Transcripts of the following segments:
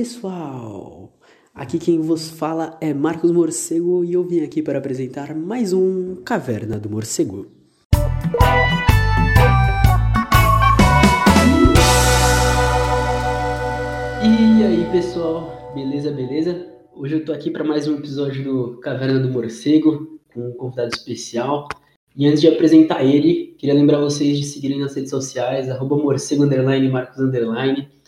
Pessoal! Aqui quem vos fala é Marcos Morcego e eu vim aqui para apresentar mais um Caverna do Morcego. E aí pessoal, beleza, beleza? Hoje eu tô aqui para mais um episódio do Caverna do Morcego com um convidado especial. E antes de apresentar ele, queria lembrar vocês de seguirem nas redes sociais, arroba morcego underline, marcos underline.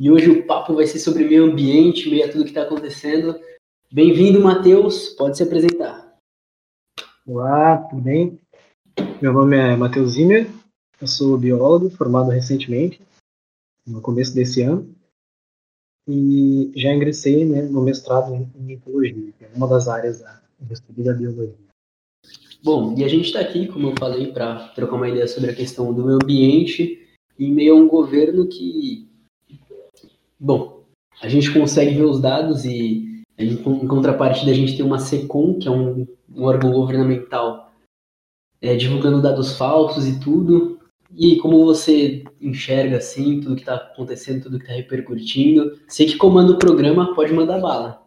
E hoje o papo vai ser sobre meio ambiente, meio a tudo que está acontecendo. Bem-vindo, Matheus. Pode se apresentar. Olá, tudo bem? Meu nome é Matheus Zimmer. Eu sou biólogo, formado recentemente, no começo desse ano. E já ingressei né, no mestrado em ecologia, que é uma das áreas da, estudo da biologia. Bom, e a gente está aqui, como eu falei, para trocar uma ideia sobre a questão do meio ambiente em meio a um governo que Bom, a gente consegue ver os dados e em contrapartida a gente tem uma SECOM, que é um, um órgão governamental, é, divulgando dados falsos e tudo. E como você enxerga assim tudo que está acontecendo, tudo que está repercutindo? Sei que comanda o programa, pode mandar bala.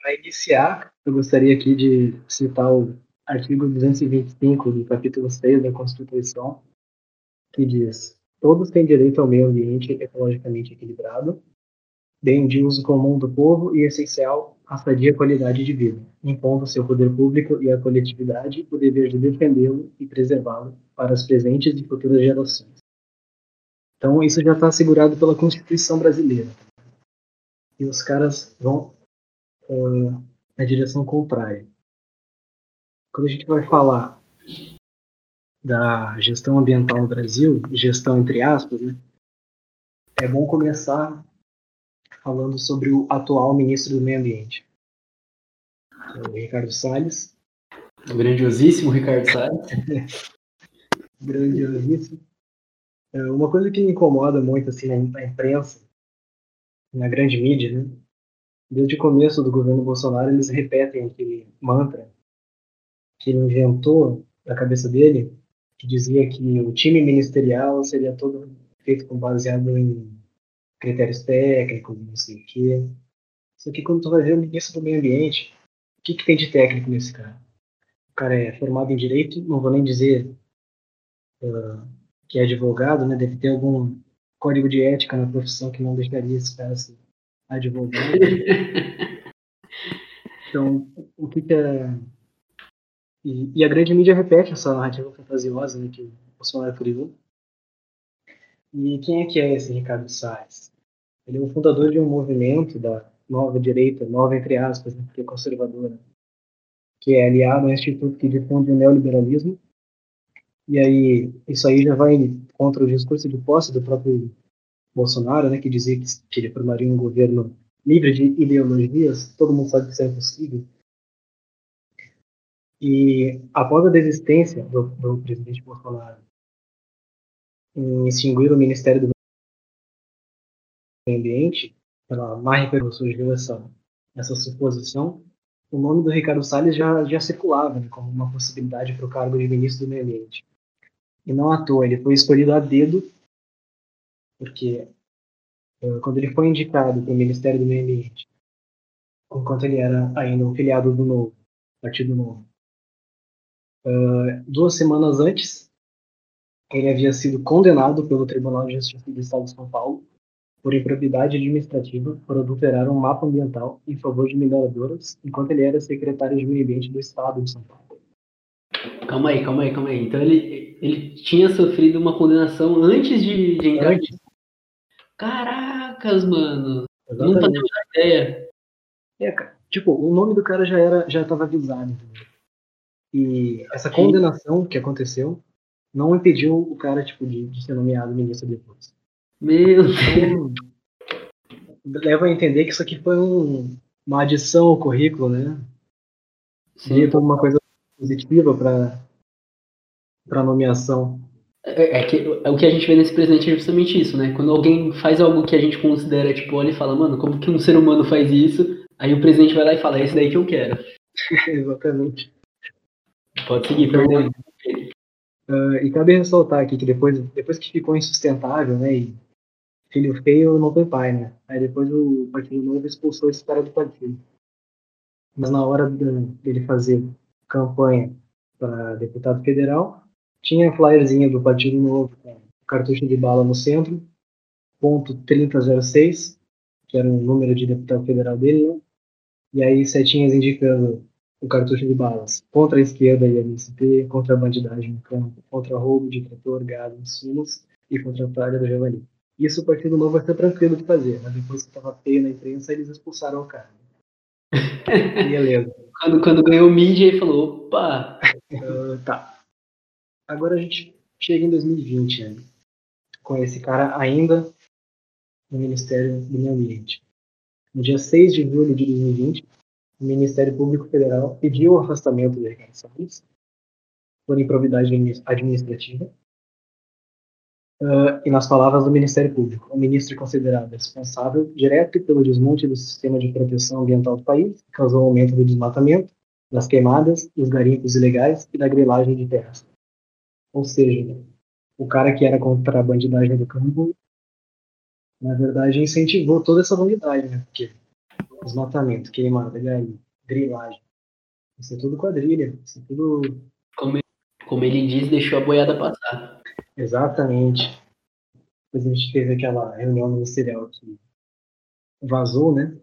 Para iniciar, eu gostaria aqui de citar o artigo 225 do capítulo 6 da Constituição, que diz: Todos têm direito ao meio ambiente ecologicamente equilibrado, bem de uso comum do povo e essencial à sadia qualidade de vida, impondo seu poder público e à coletividade o dever de defendê-lo e preservá-lo para as presentes e futuras gerações. Então, isso já está assegurado pela Constituição brasileira. E os caras vão uh, na direção contrária. Quando a gente vai falar da gestão ambiental no Brasil, gestão entre aspas, né, é bom começar falando sobre o atual ministro do Meio Ambiente, o Ricardo Salles. O grandiosíssimo Ricardo Salles. grandiosíssimo. É, uma coisa que me incomoda muito assim na imprensa, na grande mídia, né? Desde o começo do governo Bolsonaro, eles repetem aquele mantra que ele inventou na cabeça dele, que dizia que o time ministerial seria todo feito com baseado em critérios técnicos, não sei o quê. Só que quando tu vai ver o ministro do meio ambiente, o que, que tem de técnico nesse cara? O cara é formado em direito, não vou nem dizer uh, que é advogado, né? Deve ter algum código de ética na profissão que não deixaria esse cara ser advogado. então, o que, que é. E, e, a grande mídia repete essa narrativa fantasiosa né, que o Bolsonaro criou. E quem é que é esse Ricardo Salles? Ele é o fundador de um movimento da nova direita, nova entre aspas, né, porque é conservadora, que é aliado ao instituto que difunde o neoliberalismo. E aí, isso aí já vai contra o discurso de posse do próprio Bolsonaro, né, que dizia que, que ele formaria um governo livre de ideologias. Todo mundo sabe que isso é impossível. E após a desistência do, do presidente Bolsonaro em extinguir o Ministério do ambiente, pela má repercussão surgiu essa, essa suposição, o nome do Ricardo Salles já, já circulava né, como uma possibilidade para o cargo de ministro do meio ambiente. E não à toa, ele foi escolhido a dedo, porque uh, quando ele foi indicado para o Ministério do Meio Ambiente, enquanto ele era ainda um filiado do Novo, Partido Novo, uh, duas semanas antes, ele havia sido condenado pelo Tribunal de Justiça do Estado de São Paulo por improbidade administrativa, por adulterar um mapa ambiental em favor de mineradoras, enquanto ele era secretário de Meio Ambiente do Estado de São Paulo. Calma aí, calma aí, calma aí. Então ele, ele tinha sofrido uma condenação antes de, de entrar antes. Caracas, mano. Exatamente. Não fazia ideia. É, cara. Tipo, o nome do cara já era, já estava avisado. E essa condenação que aconteceu não impediu o cara, tipo, de, de ser nomeado ministro depois. Meu Deus. Leva a entender que isso aqui foi um, uma adição ao currículo, né? Seria Sim. uma coisa positiva para para nomeação. É, é, que, é, o que a gente vê nesse presidente é justamente isso, né? Quando alguém faz algo que a gente considera, tipo, olha e fala, mano, como que um ser humano faz isso? Aí o presidente vai lá e fala, é esse daí que eu quero. Exatamente. Pode seguir, então, perdão. Uh, e cabe ressaltar aqui que depois, depois que ficou insustentável, né, e filho feio não tem pai, né? Aí depois o Partido Novo expulsou esse cara do partido. Mas na hora dele fazer campanha para deputado federal, tinha a flyerzinha do Partido Novo com cartucho de bala no centro, ponto 3006, que era o número de deputado federal dele, né? E aí setinhas indicando o cartucho de balas contra a esquerda e a MST, contra a bandidagem no campo, contra roubo de trator, gado, insumos e contra a praga do javali. Isso o Partido Novo vai ser tranquilo de fazer, mas depois que estava feio na imprensa, eles expulsaram o cara. Beleza. quando, quando ganhou mídia, ele falou, opa! Uh, tá. Agora a gente chega em 2020, né? com esse cara ainda no Ministério do Meio Ambiente. No dia 6 de julho de 2020, o Ministério Público Federal pediu o afastamento de Ricardo Salles por improvidade administrativa. Uh, e nas palavras do Ministério Público, o ministro é considerado responsável direto pelo desmonte do sistema de proteção ambiental do país, que causou aumento do desmatamento, das queimadas, dos garimpos ilegais e da grilagem de terras. Ou seja, o cara que era contra a bandidagem do campo, na verdade, incentivou toda essa bandidagem, né? Porque desmatamento, queimada, garimpo, grilagem, isso é tudo quadrilha, isso é tudo... Como ele, como ele diz, deixou a boiada passar. Exatamente. Depois a gente teve aquela reunião ministerial que vazou, né?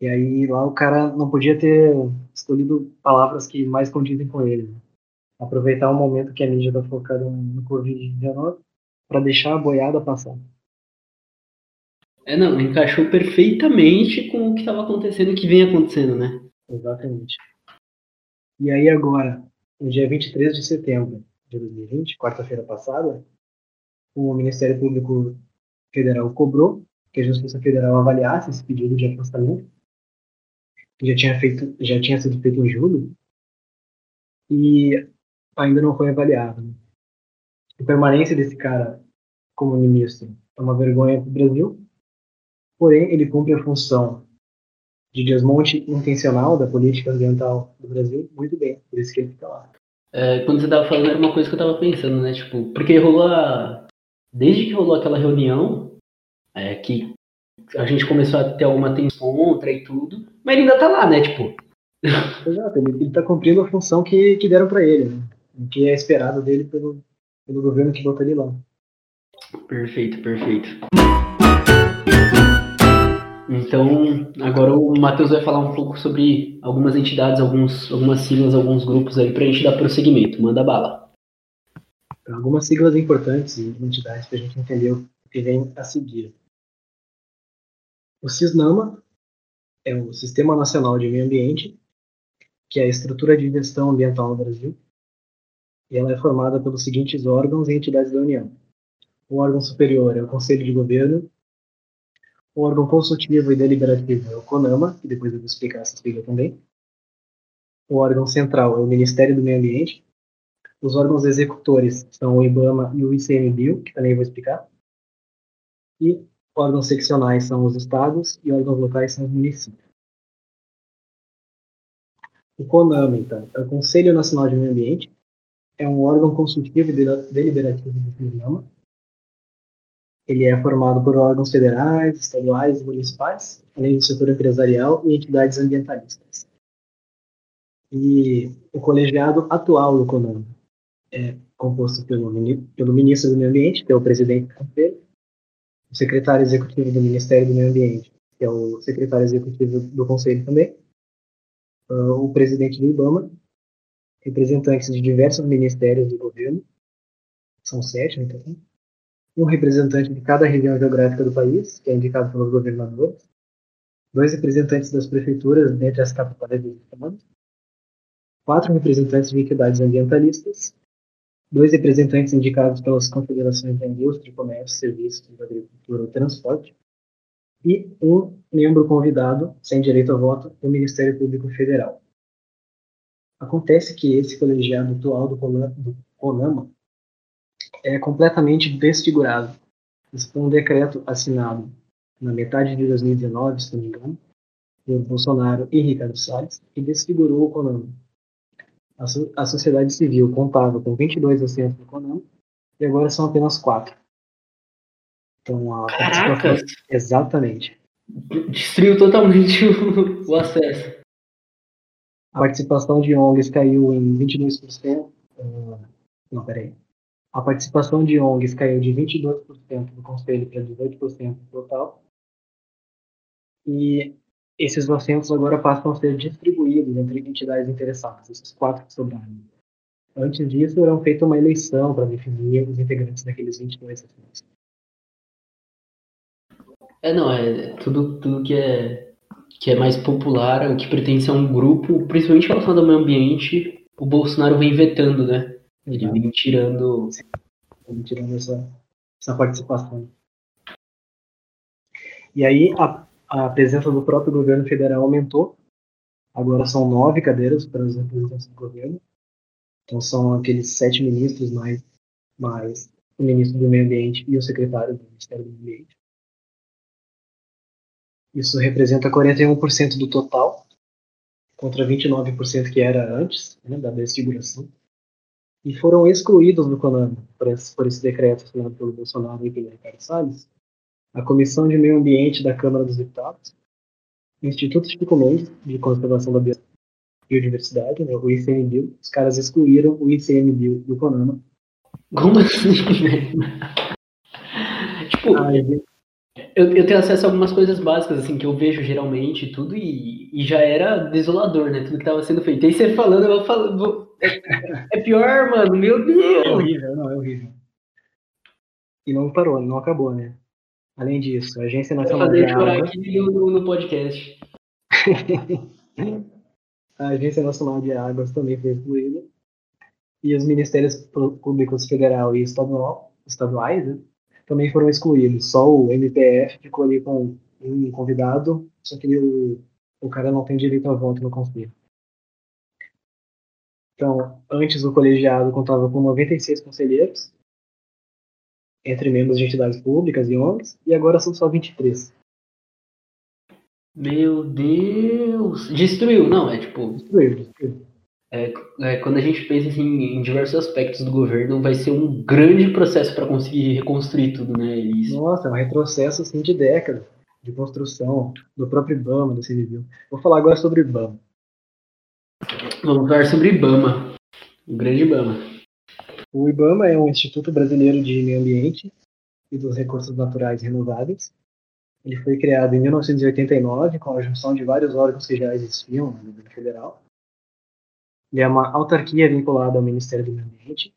E aí lá o cara não podia ter escolhido palavras que mais condizem com ele. Né? Aproveitar o momento que a mídia está focada no Covid-19 para deixar a boiada passar. É, não, encaixou perfeitamente com o que estava acontecendo e que vem acontecendo, né? Exatamente. E aí agora, no dia 23 de setembro, de 2020, quarta-feira passada, o Ministério Público Federal cobrou que a Justiça Federal avaliasse esse pedido de afastamento, que já tinha, feito, já tinha sido feito em julho, e ainda não foi avaliado. A permanência desse cara como ministro é uma vergonha para o Brasil, porém ele cumpre a função de desmonte intencional da política ambiental do Brasil muito bem, por isso que ele fica lá. É, quando você tava falando, era uma coisa que eu tava pensando, né? Tipo, porque rolou a... Desde que rolou aquela reunião, é, que a gente começou a ter alguma tensão contra e tudo, mas ele ainda tá lá, né? Tipo. Exato, ele, ele tá cumprindo a função que, que deram para ele, né? O que é esperado dele pelo, pelo governo que botou ele lá. Perfeito, perfeito. Então, agora o Matheus vai falar um pouco sobre algumas entidades, alguns, algumas siglas, alguns grupos aí para a gente dar prosseguimento. Manda bala. Algumas siglas importantes e entidades para a gente entender o que vem a seguir. O CISNAMA é o Sistema Nacional de Meio Ambiente, que é a estrutura de gestão ambiental no Brasil, e ela é formada pelos seguintes órgãos e entidades da União. O órgão superior é o Conselho de Governo, o órgão consultivo e deliberativo é o CONAMA, que depois eu vou explicar essa sigla também. O órgão central é o Ministério do Meio Ambiente. Os órgãos executores são o IBAMA e o ICMBio, que também vou explicar. E órgãos seccionais são os estados e órgãos locais são os municípios. O CONAMA, então, é o Conselho Nacional de Meio Ambiente. É um órgão consultivo e deliberativo do CONAMA ele é formado por órgãos federais, estaduais e municipais, além do setor empresarial e entidades ambientalistas. E o colegiado atual do CONAM é composto pelo, pelo ministro do Meio Ambiente, que é o presidente do conselho, o secretário executivo do Ministério do Meio Ambiente, que é o secretário executivo do conselho também, uh, o presidente do IBAMA, representantes de diversos ministérios do governo, são sete, então, um representante de cada região geográfica do país, que é indicado pelos governadores, dois representantes das prefeituras dentre as capitais dos estados, quatro representantes de entidades ambientalistas, dois representantes indicados pelas confederações da indústria, comércio, serviços, agricultura e transporte, e um membro convidado, sem direito a voto, do Ministério Público Federal. Acontece que esse colegiado atual do CONAMA é completamente desfigurado. Isso foi um decreto assinado na metade de 2019, se não me engano, por Bolsonaro e Ricardo Salles, que desfigurou o CONAMA. A, so a sociedade civil contava com 22 assentos no CONAMA e agora são apenas quatro. Então, a Caracas! Exatamente. Destruiu totalmente o, o acesso. A participação de ONGs caiu em 22%. Uh, não, peraí. A participação de ONGs caiu de 22% do conselho para 18% do total. E esses assentos agora passam a ser distribuídos entre entidades interessadas, esses quatro que sobraram. Antes disso, era feita uma eleição para definir os integrantes daqueles 22 assentos. É, não, é tudo, tudo que é que é mais popular, o que pertence a um grupo, principalmente relacionado ao meio ambiente, o Bolsonaro vem vetando, né? Ele vem tirando. Vem tirando essa, essa participação. E aí a, a presença do próprio governo federal aumentou. Agora são nove cadeiras para os representantes do governo. Então são aqueles sete ministros mais, mais o ministro do meio ambiente e o secretário do Ministério do Meio Ambiente. Isso representa 41% do total, contra 29% que era antes né, da desfiguração. E foram excluídos do CONAMA, por esse, por esse decreto assinado pelo Bolsonaro e pelo Ricardo Salles, a Comissão de Meio Ambiente da Câmara dos Deputados, o Instituto Chico Mendes de Conservação da Biodiversidade, né, o ICMBio, os caras excluíram o ICMBio do CONAMA. Como assim, tipo, eu, eu tenho acesso a algumas coisas básicas, assim, que eu vejo geralmente tudo, e, e já era desolador, né? Tudo que estava sendo feito. E aí você falando, eu falo, vou, é, pior, mano, meu Deus! É horrível, não, é horrível. E não parou, não acabou, né? Além disso, a Agência Nacional de Águas... aqui no, no podcast. a Agência Nacional de Águas também foi excluída. E os Ministérios Públicos Federal e Estadual, estaduais, né? também foram excluídos. Só o MPF ficou ali com um convidado, só que o, o cara não tem direito a voto no conselho. Então, antes o colegiado contava com 96 conselheiros, entre membros de entidades públicas e ONGs, e agora são só 23. Meu Deus! Destruiu, não, é tipo. Destruiu, destruiu é, é, quando a gente pensa assim, em diversos aspectos do governo, vai ser um grande processo para conseguir reconstruir tudo, né? Isso. Nossa, é um retrocesso assim, de décadas de construção do próprio IBAMA, do civil. Vou falar agora sobre o IBAMA. Vamos falar sobre IBAMA, o grande IBAMA. O IBAMA é um Instituto Brasileiro de Meio Ambiente e dos Recursos Naturais Renováveis. Ele foi criado em 1989 com a junção de vários órgãos que já existiam no nível federal ele é uma autarquia vinculada ao Ministério do Meio Ambiente.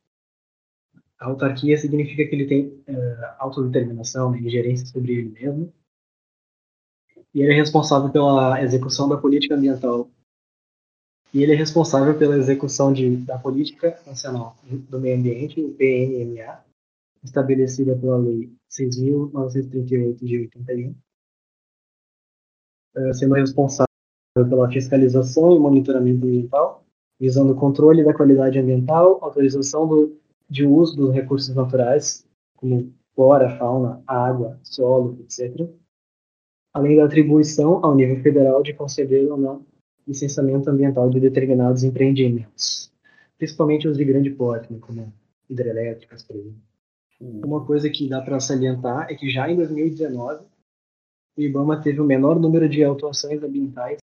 A autarquia significa que ele tem uh, autodeterminação, né, gerência sobre ele mesmo. E ele é responsável pela execução da política ambiental. E ele é responsável pela execução de, da Política Nacional do Meio Ambiente, o PNMA, estabelecida pela Lei 6.938 de 81, uh, eh, sendo responsável pela fiscalização e monitoramento ambiental visando o controle da qualidade ambiental, autorização do, de uso dos recursos naturais, como flora, fauna, água, solo, etc., além da atribuição ao nível federal de conceder ou não licenciamento ambiental de determinados empreendimentos, principalmente os de grande porte, né, como hidrelétricas, por exemplo. Uma coisa que dá para salientar é que já em 2019 o IBAMA teve o menor número de autuações ambientais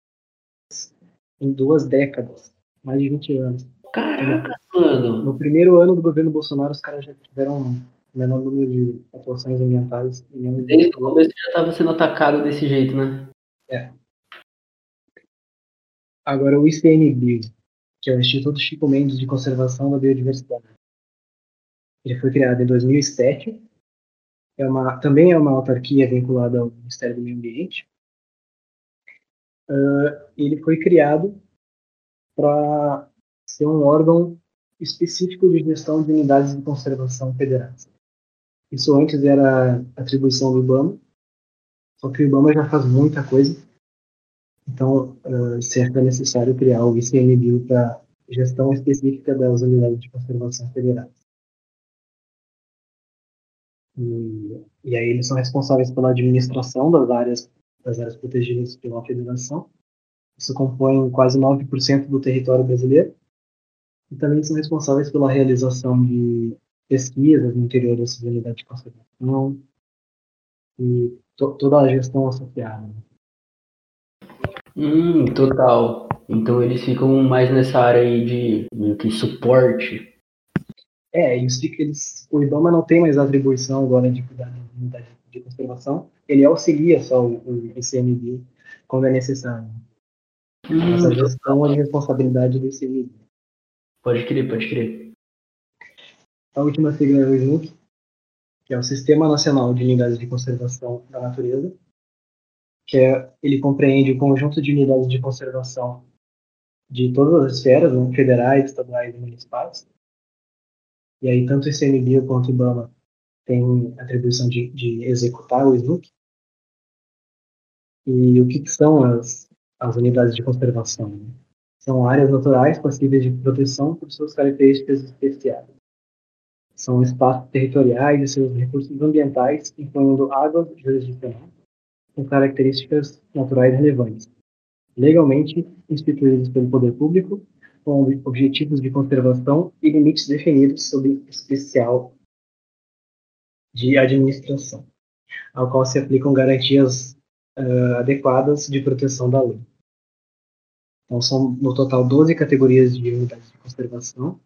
em duas décadas, mais de 20 anos. Caraca, mano. No primeiro ano do governo Bolsonaro, os caras já tiveram um menor número de atuações ambientais. Desde o começo já estava sendo atacado desse jeito, né? É. Agora, o ICMBio, que é o Instituto Chico Mendes de Conservação da Biodiversidade. Ele foi criado em 2007. É uma, também é uma autarquia vinculada ao Ministério do Meio Ambiente. Uh, ele foi criado para ser um órgão específico de gestão de unidades de conservação federais. Isso antes era atribuição do IBAMA, só que o IBAMA já faz muita coisa, então uh, é necessário criar o ICMBio para gestão específica das unidades de conservação federais. E, e aí eles são responsáveis pela administração das áreas das áreas protegidas pela federação isso compõe quase 9% do território brasileiro. E também são responsáveis pela realização de pesquisas no interior dessas unidades de conservação, e to toda a gestão associada. Hum, total. Então eles ficam mais nessa área aí de meio que suporte. É, isso fica, eles, o IBAMA não tem mais atribuição agora de cuidar da unidade de conservação, ele auxilia só o, o ICMBio quando é necessário. Hum, Essa gestão é de responsabilidade do ICMBio. Pode crer, pode crer. A última sigla é o SNUC, que é o Sistema Nacional de Unidades de Conservação da Natureza, que é, ele compreende o conjunto de unidades de conservação de todas as esferas, né, federais, estaduais e municipais. E aí, tanto o ICMBio quanto o IBAMA tem atribuição de, de executar o SNUC. E o que, que são as, as unidades de conservação? Né? São áreas naturais passíveis de proteção por suas características especiais. São espaços territoriais e seus recursos ambientais, incluindo água jurisdicional, com características naturais relevantes, legalmente instituídos pelo poder público, com objetivos de conservação e limites definidos sob especial de administração, ao qual se aplicam garantias uh, adequadas de proteção da lei. Então, são no total 12 categorias de unidades de conservação,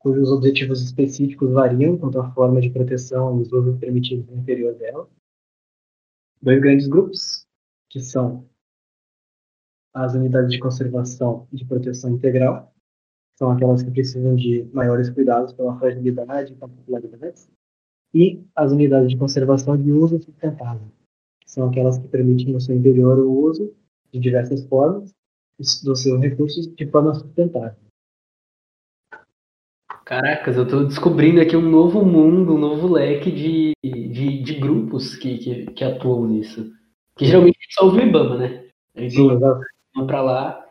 cujos objetivos específicos variam quanto à forma de proteção e os usos permitidos no interior dela. Dois grandes grupos, que são as unidades de conservação e de proteção integral, são aquelas que precisam de maiores cuidados pela fragilidade e particularidades, e as unidades de conservação de uso sustentável, que são aquelas que permitem no seu interior o uso de diversas formas dos seus recursos de forma sustentável. Caracas, eu estou descobrindo aqui um novo mundo, um novo leque de, de grupos que, que, que, atuam nisso. Que geralmente só o IBAMA, né? Eles vão para lá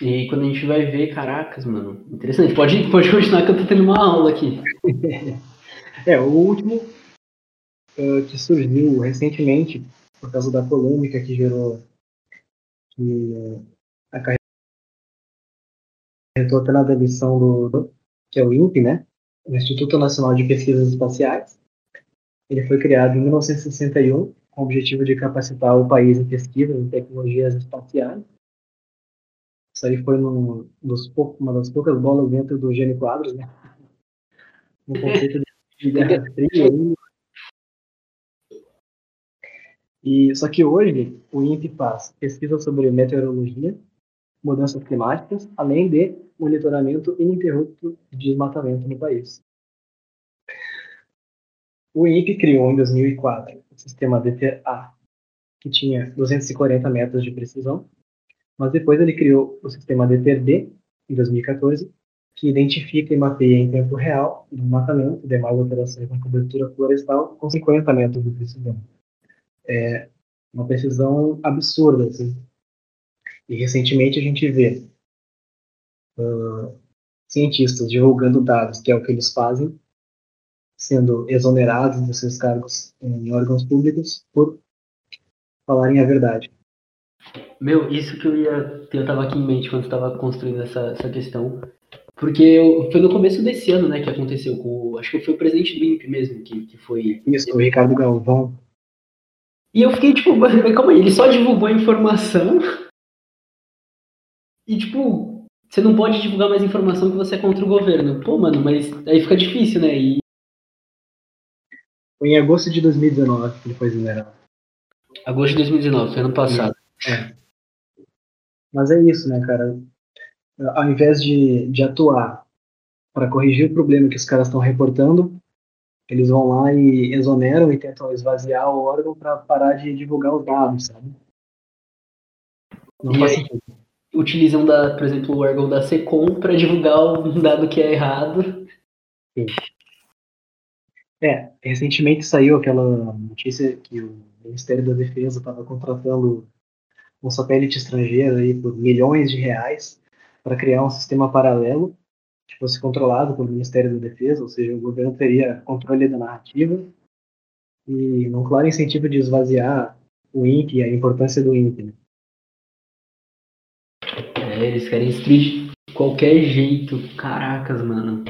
e quando a gente vai ver, caracas, mano, interessante. Pode, pode continuar que eu tô tendo uma aula aqui. é, o último uh, que surgiu recentemente, por causa da polêmica que gerou que uh, acarretou até na demissão do, que é o INPE, né? O Instituto Nacional de Pesquisas Espaciais. Ele foi criado em 1961 com o objetivo de capacitar o país em pesquisas em tecnologias espaciais isso aí foi num dos uma das poucas bolas dentro do Gênio Quadros, né? No conceito de Guerra Fria. E, só que hoje o INPE faz pesquisa sobre meteorologia, mudanças climáticas, além de monitoramento ininterrupto de desmatamento no país. O INPE criou em 2004 o sistema DTA, que tinha 240 metros de precisão, mas depois ele criou o sistema DTD, em 2014, que identifica e mapeia em tempo real o desmatamento e demais operações na cobertura florestal com 50 metros de precisão. É uma precisão absurda, assim. E recentemente a gente vê uh, cientistas divulgando dados, que é o que eles fazem, sendo exonerados dos seus cargos em órgãos públicos por falarem a verdade. Meu, isso que eu ia. Eu tava aqui em mente quando estava construindo essa, essa questão. Porque eu, foi no começo desse ano, né, que aconteceu com. Acho que foi o presidente do INPE mesmo, que, que foi. Isso, o Ricardo Galvão. E eu fiquei tipo, calma aí, ele só divulgou a informação. E tipo, você não pode divulgar mais informação que você é contra o governo. Pô, mano, mas aí fica difícil, né? E... Foi em agosto de 2019 que ele foi exonerado. Agosto de 2019, foi ano passado. É. Mas é isso, né, cara? Ao invés de, de atuar para corrigir o problema que os caras estão reportando, eles vão lá e exoneram e tentam esvaziar o órgão para parar de divulgar os dados, sabe? Não e sentido. Utilizam, da, por exemplo, o órgão da SECOM para divulgar um dado que é errado. Sim. É, recentemente saiu aquela notícia que o Ministério da Defesa estava contratando um satélite estrangeiro aí por milhões de reais para criar um sistema paralelo que fosse controlado pelo Ministério da Defesa, ou seja, o governo teria controle da narrativa e um claro incentivo de esvaziar o INPE e a importância do INPE. Né? É, eles querem destruir de qualquer jeito. Caracas, mano.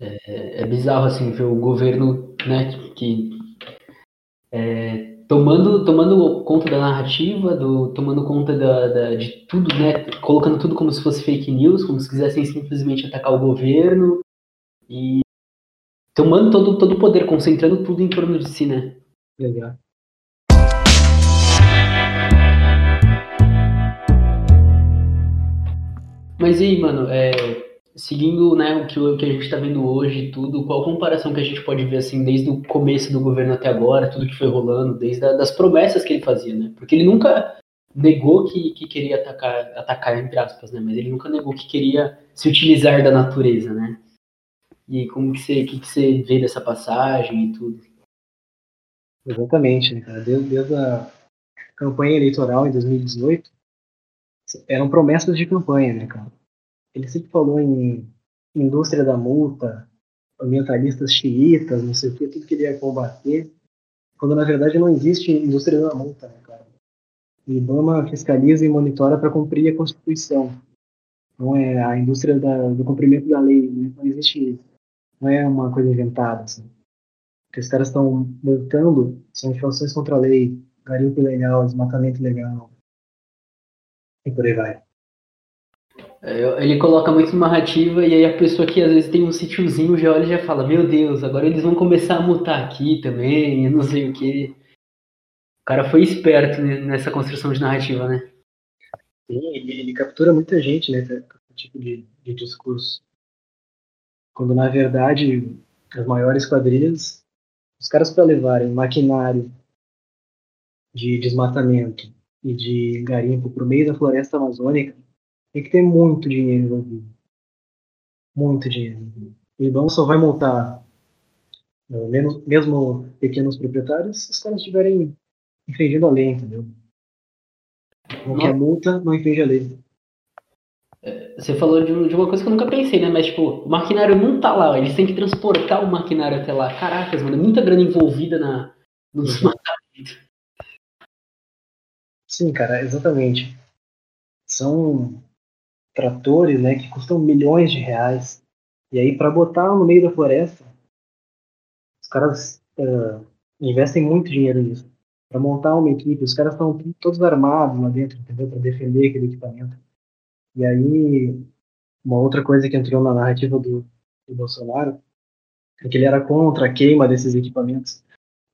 É, é bizarro, assim, ver o governo, né, que é, tomando, tomando conta da narrativa, do, tomando conta da, da, de tudo, né? Colocando tudo como se fosse fake news, como se quisessem simplesmente atacar o governo e tomando todo, todo o poder, concentrando tudo em torno de si, né? Legal. Mas e aí, mano, é, seguindo né, o, que, o que a gente está vendo hoje tudo, qual a comparação que a gente pode ver assim desde o começo do governo até agora, tudo que foi rolando, desde a, das promessas que ele fazia, né? Porque ele nunca negou que, que queria atacar, atacar entre aspas, né? Mas ele nunca negou que queria se utilizar da natureza, né? E como que você, que, que você vê dessa passagem e tudo? Exatamente, né, cara? Desde, desde a campanha eleitoral em 2018, eram promessas de campanha, né, cara? Ele sempre falou em indústria da multa, ambientalistas xiitas, não sei o que, tudo que ele ia combater, quando na verdade não existe indústria da multa, né, cara? O IBAMA fiscaliza e monitora para cumprir a Constituição. Não é a indústria da, do cumprimento da lei, né? não existe isso. Não é uma coisa inventada, assim. O que os caras estão multando são infrações contra a lei, garimpo ilegal, desmatamento ilegal, e por aí vai. É, ele coloca muito narrativa e aí a pessoa que às vezes tem um sítiozinho já olha e já fala, meu Deus, agora eles vão começar a mutar aqui também, eu não sei o que. O cara foi esperto nessa construção de narrativa, né? Sim, ele, ele captura muita gente, né, com tipo de, de discurso. Quando na verdade as maiores quadrilhas, os caras para levarem maquinário de desmatamento e de garimpo para o meio da floresta amazônica tem que ter muito dinheiro envolvido. Muito dinheiro envolvido. O IBAMA só vai montar, né, mesmo, mesmo pequenos proprietários, se os caras estiverem infringindo a lei, entendeu? Não quer multa, não infringe a lei. É, você falou de, de, uma coisa que eu nunca pensei, né? Mas, tipo, o maquinário não tá lá, eles têm que transportar o maquinário até lá. Caracas, mano, é muita grana envolvida na, no desmatamento. Sim, cara, exatamente. São tratores, né, que custam milhões de reais. E aí, para botar no meio da floresta, os caras uh, investem muito dinheiro nisso. Para montar uma equipe, os caras estão todos armados lá dentro, entendeu? Para defender aquele equipamento. E aí, uma outra coisa que entrou na narrativa do, do Bolsonaro é que ele era contra a queima desses equipamentos.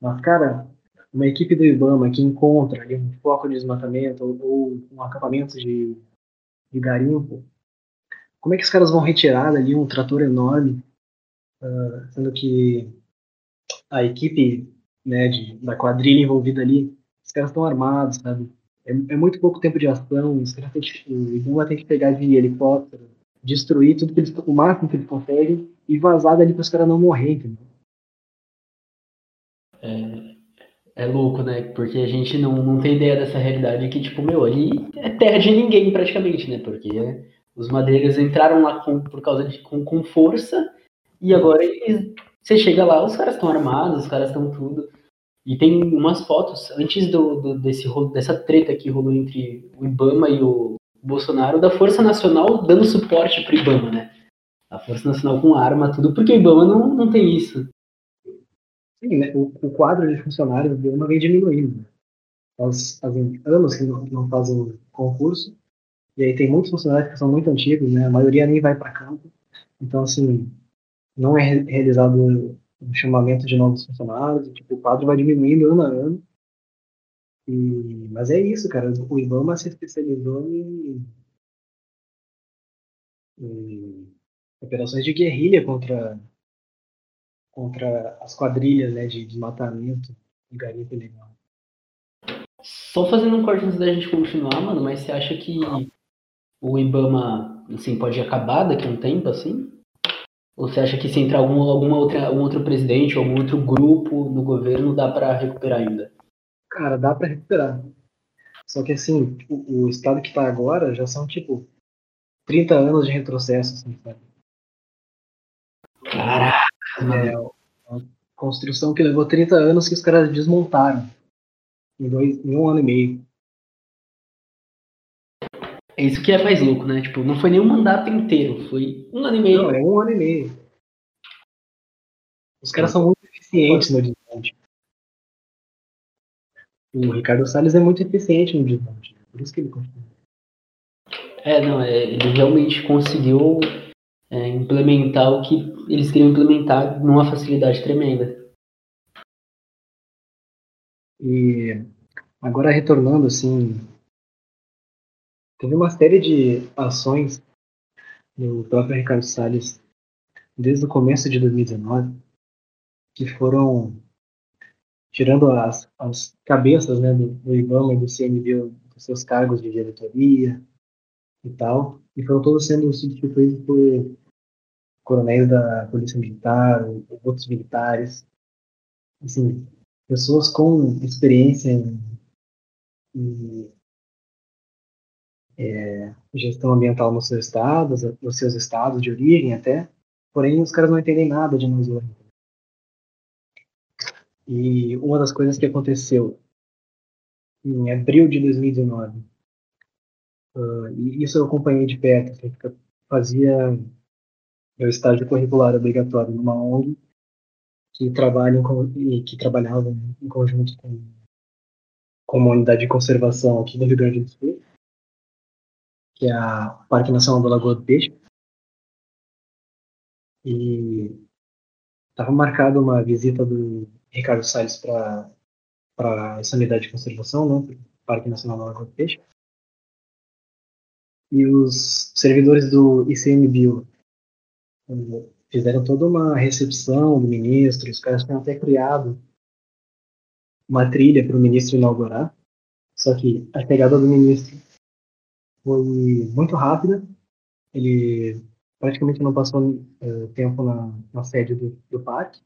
Mas, cara, uma equipe do IBAMA que encontra ali um foco de desmatamento ou, ou um acampamento de de garimpo, como é que os caras vão retirar ali um trator enorme, uh, sendo que a equipe né, de, da quadrilha envolvida ali, os caras estão armados, sabe? É, é, muito pouco tempo de ação, os caras têm que, o Ibama tem que pegar de helicóptero, destruir tudo que eles, o máximo que eles conseguem e vazar dali para os caras não morrerem, entendeu? É, é louco, né? Porque a gente não, não tem ideia dessa realidade que, tipo, meu, ali é terra de ninguém praticamente, né? Porque os madeireiros entraram lá com, por causa de com, com força e agora eles, você chega lá, os caras estão armados, os caras estão tudo. E tem umas fotos antes do, do, desse dessa treta que rolou entre o IBAMA e o Bolsonaro da Força Nacional dando suporte pro IBAMA, né? A Força Nacional com arma, tudo, porque o IBAMA não, não tem isso. Sim, né? o, o quadro de funcionários do IBAMA vem diminuindo. Faz, fazem anos que não, não fazem concurso, e aí tem muitos funcionários que são muito antigos, né? A maioria nem vai para campo. Então, assim, não é realizado um chamamento de novos funcionários, tipo, o quadro vai diminuindo ano a ano. E, mas é isso, cara. O IBAMA se especializou em, em operações de guerrilha contra contra as quadrilhas né, de desmatamento e garimpo ilegal. Só fazendo um corte antes da gente continuar, mano, mas você acha que o IBAMA assim, pode acabar daqui a um tempo, assim? Ou você acha que se entrar algum, alguma outra, algum outro presidente, algum outro grupo no governo, dá para recuperar ainda? Cara, dá para recuperar. Só que assim, o, o estado que tá agora já são tipo 30 anos de retrocesso, assim, sabe? Caraca, é, uma construção que levou 30 anos que os caras desmontaram em, dois, em um ano e meio. É isso que é mais louco, né? Tipo, não foi nem um mandato inteiro, foi um ano e meio. Não, é um ano e meio. Os caras são muito eficientes no desmonte. O Ricardo Salles é muito eficiente no desmonte. Por isso que ele continua. É, não, é, ele realmente conseguiu é, implementar o que eles queriam implementar numa facilidade tremenda. E agora retornando assim, teve uma série de ações do próprio Ricardo Salles desde o começo de 2019 que foram tirando as, as cabeças né, do, do IBAMA e do CMB dos seus cargos de diretoria e tal, e foram todos sendo substituídos por coronéis da Polícia Militar, outros militares, assim, pessoas com experiência em, em é, gestão ambiental nos seus estados, nos seus estados de origem até, porém os caras não entendem nada de Amazônia. E uma das coisas que aconteceu em abril de 2019, uh, e isso eu acompanhei de perto, assim, fazia meu estágio curricular obrigatório numa ONG que trabalha que trabalhava em conjunto com, com uma unidade de conservação aqui do Rio Grande do Sul, que é a Parque Nacional da Lagoa do Peixe. E estava marcada uma visita do Ricardo Salles para essa unidade de conservação, né, Parque Nacional da Lagoa do Peixe. E os servidores do ICMBio fizeram toda uma recepção do ministro, os caras tinham até criado uma trilha para o ministro inaugurar, só que a chegada do ministro foi muito rápida, ele praticamente não passou uh, tempo na, na sede do, do, parque,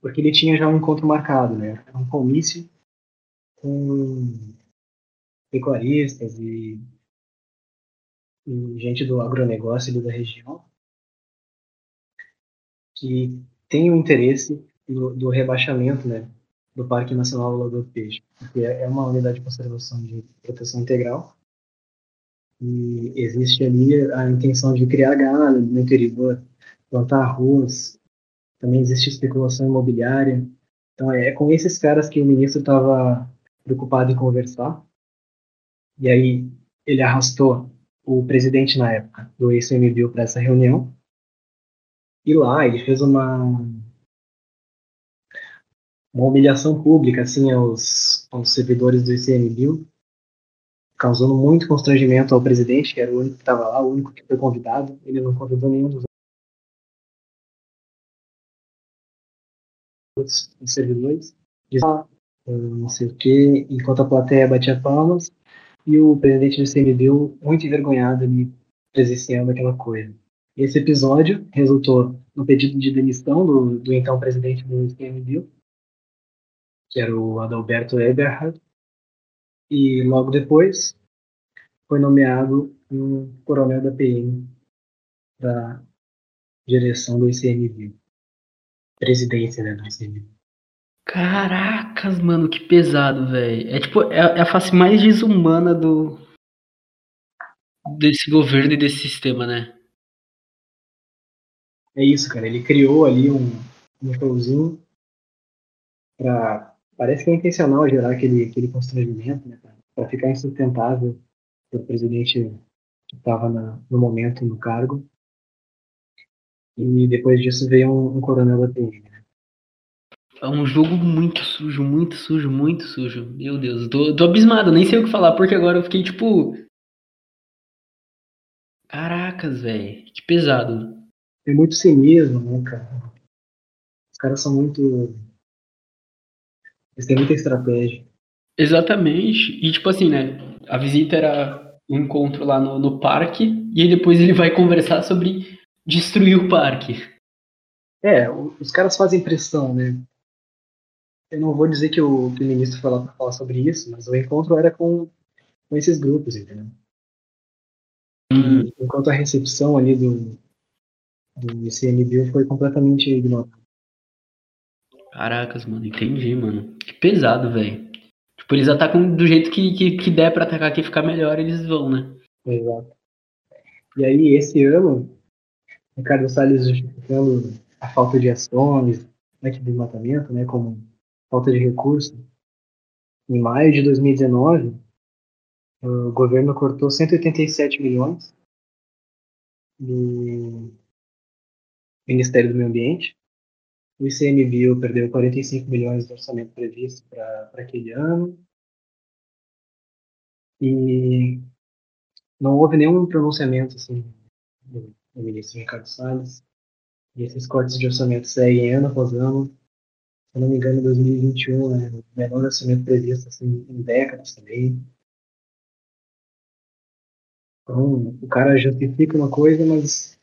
porque ele tinha já um encontro marcado, né? um comício com pecuaristas e, e gente do agronegócio da região que tem o interesse do, do rebaixamento né, do Parque Nacional Lagoa do Peixe, porque é, é uma unidade de conservação de proteção integral e existe ali a intenção de criar gado no interior, plantar arroz, também existe especulação imobiliária. Então é, é com esses caras que o ministro estava preocupado em conversar. E aí ele arrastou o presidente na época do ICMBio para essa reunião e lá ele fez uma, uma humilhação pública assim aos, aos servidores do ICMBio, causando muito constrangimento ao presidente, que era o único que estava lá, o único que foi convidado. Ele não convidou nenhum dos outros servidores. Ah, não sei o que, enquanto a plateia batia palmas, e o presidente do ICMBio, muito envergonhado ali, presenciando aquela coisa. Esse episódio resultou no pedido de demissão do, do então presidente do ICMBio, que era o Adalberto Eberhard, e logo depois foi nomeado um coronel da PM da direção do ICMBio, presidência né, do ICMBio. Caracas, mano, que pesado, velho. É tipo, é, é, a face mais desumana do desse governo e desse sistema, né? é isso, cara. Ele criou ali um, um showzinho pra. Parece que é intencional gerar aquele, aquele constrangimento, né, Pra ficar insustentável o presidente que estava no momento no cargo. E depois disso veio um, um coronel da PM? É um jogo muito sujo, muito sujo, muito sujo. Meu Deus, tô, tô abismado, nem sei o que falar, porque agora eu fiquei tipo. Caracas, velho, que pesado tem muito cinismo, né, cara? Os caras são muito. Eles têm muita estratégia. Exatamente. E tipo assim, né? A visita era um encontro lá no, no parque, e aí depois ele vai conversar sobre destruir o parque. É, os caras fazem pressão, né? Eu não vou dizer que o, que o ministro falou para falar sobre isso, mas o encontro era com, com esses grupos, entendeu? Hum. Enquanto a recepção ali do, do ICMBio foi completamente ignorado. Caracas, mano, entendi, mano. Que pesado, velho. Tipo, eles atacam do jeito que, que, que der pra atacar que ficar melhor, eles vão, né? Exato. E aí, esse ano, Ricardo Salles justificando a falta de ações anti-desmatamento, né, como falta de recursos. Em maio de 2019, o governo cortou 187 milhões do Ministério do Meio Ambiente. O ICMBio perdeu 45 milhões do orçamento previsto para aquele ano. E não houve nenhum pronunciamento assim, do, do ministro Ricardo Salles. E esses cortes de orçamento seguem ano após ano. Se eu não me engano, 2021 é o menor orçamento previsto assim, em décadas também. Então, o cara justifica uma coisa, mas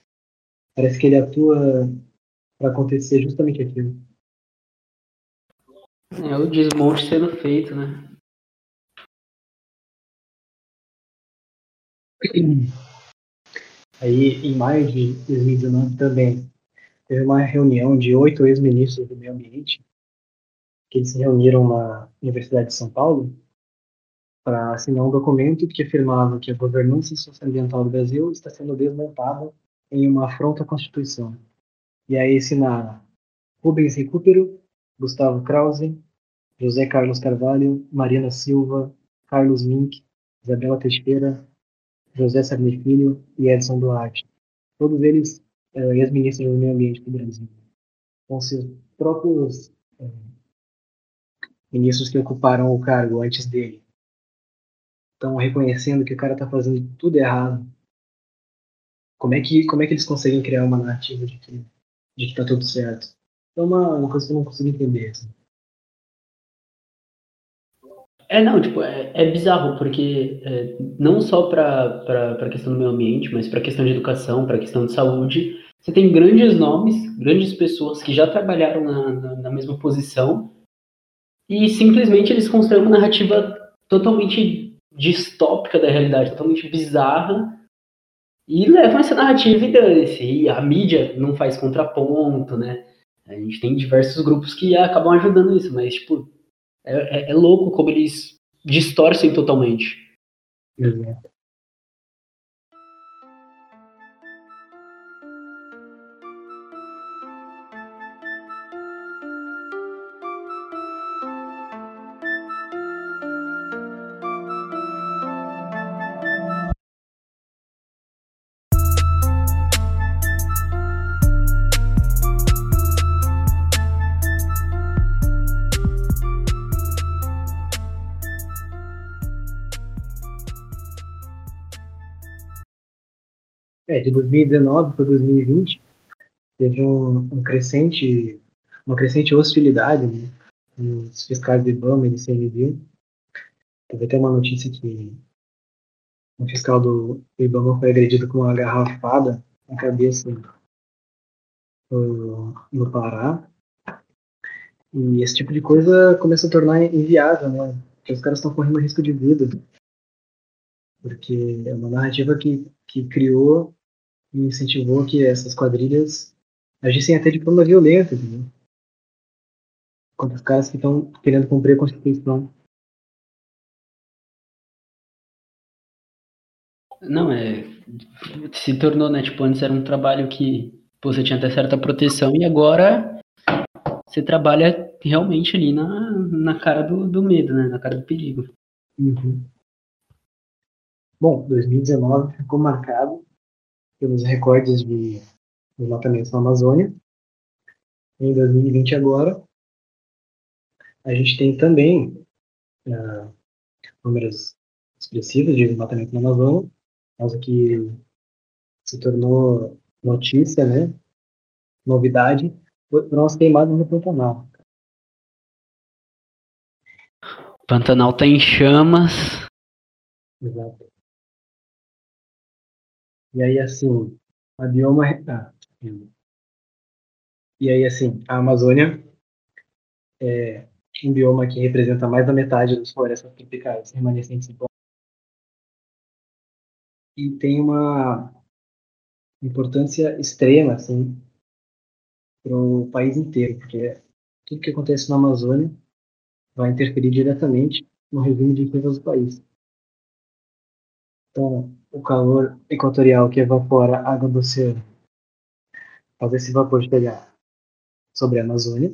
parece que ele atua para acontecer justamente aquilo. É o desmonte sendo feito, né? Aí, em maio de 2019 também, teve uma reunião de oito ex-ministros do meio ambiente, que eles se reuniram na Universidade de São Paulo para assinar um documento que afirmava que a governança socioambiental do Brasil está sendo desmontada em uma afronta à Constituição. E aí assinaram Rubens Recupero, Gustavo Krause, José Carlos Carvalho, Mariana Silva, Carlos Mink, Isabela Teixeira, José Sarney Filho e Edson Duarte. Todos eles uh, ex-ministros do Meio Ambiente do Brasil. Com seus próprios uh, ministros que ocuparam o cargo antes dele. Estão reconhecendo que o cara está fazendo tudo errado. Como é que como é que eles conseguem criar uma narrativa de que de que está tudo certo? É uma, uma coisa que eu não consigo entender. Assim. É, não, tipo, é, é bizarro, porque é, não só para a questão do meio ambiente, mas para a questão de educação, para a questão de saúde, você tem grandes nomes, grandes pessoas que já trabalharam na, na, na mesma posição e simplesmente eles constroem uma narrativa totalmente distópica da realidade, totalmente bizarra, e levam essa narrativa e dane-se. E a mídia não faz contraponto, né? A gente tem diversos grupos que acabam ajudando isso, mas, tipo, é, é, é louco como eles distorcem totalmente. Exato. De 2019 para 2020, teve um, um, crescente, uma crescente hostilidade né, nos fiscais do IBAMA e do CNBio. Teve até uma notícia que um fiscal do IBAMA foi agredido com uma garrafada na cabeça no, no Pará. E esse tipo de coisa começa a tornar inviável, né? Porque os caras estão correndo risco de vida. Porque é uma narrativa que, que criou e incentivou que essas quadrilhas agissem até de forma violenta, entendeu? Contra os caras que estão querendo cumprir a Constituição. Não, é. Se tornou, né? Tipo, antes era um trabalho que pô, você tinha até certa proteção e agora você trabalha realmente ali na, na cara do, do medo, né? Na cara do perigo. Uhum. Bom, 2019 ficou marcado pelos recordes de desmatamentos na Amazônia. Em 2020 agora, a gente tem também uh, números expressivos de desmatamento na Amazônia, causa que se tornou notícia, né? Novidade, foram as queimadas no Pantanal. Pantanal está em chamas. Exato. E aí, assim, a bioma. Ah, e aí, assim, a Amazônia é um bioma que representa mais da metade das florestas tropicais remanescentes em e tem uma importância extrema, assim, para o país inteiro, porque tudo que acontece na Amazônia vai interferir diretamente no regime de defesa do país. Então, o calor equatorial que evapora água do oceano faz esse vapor chegar sobre a Amazônia.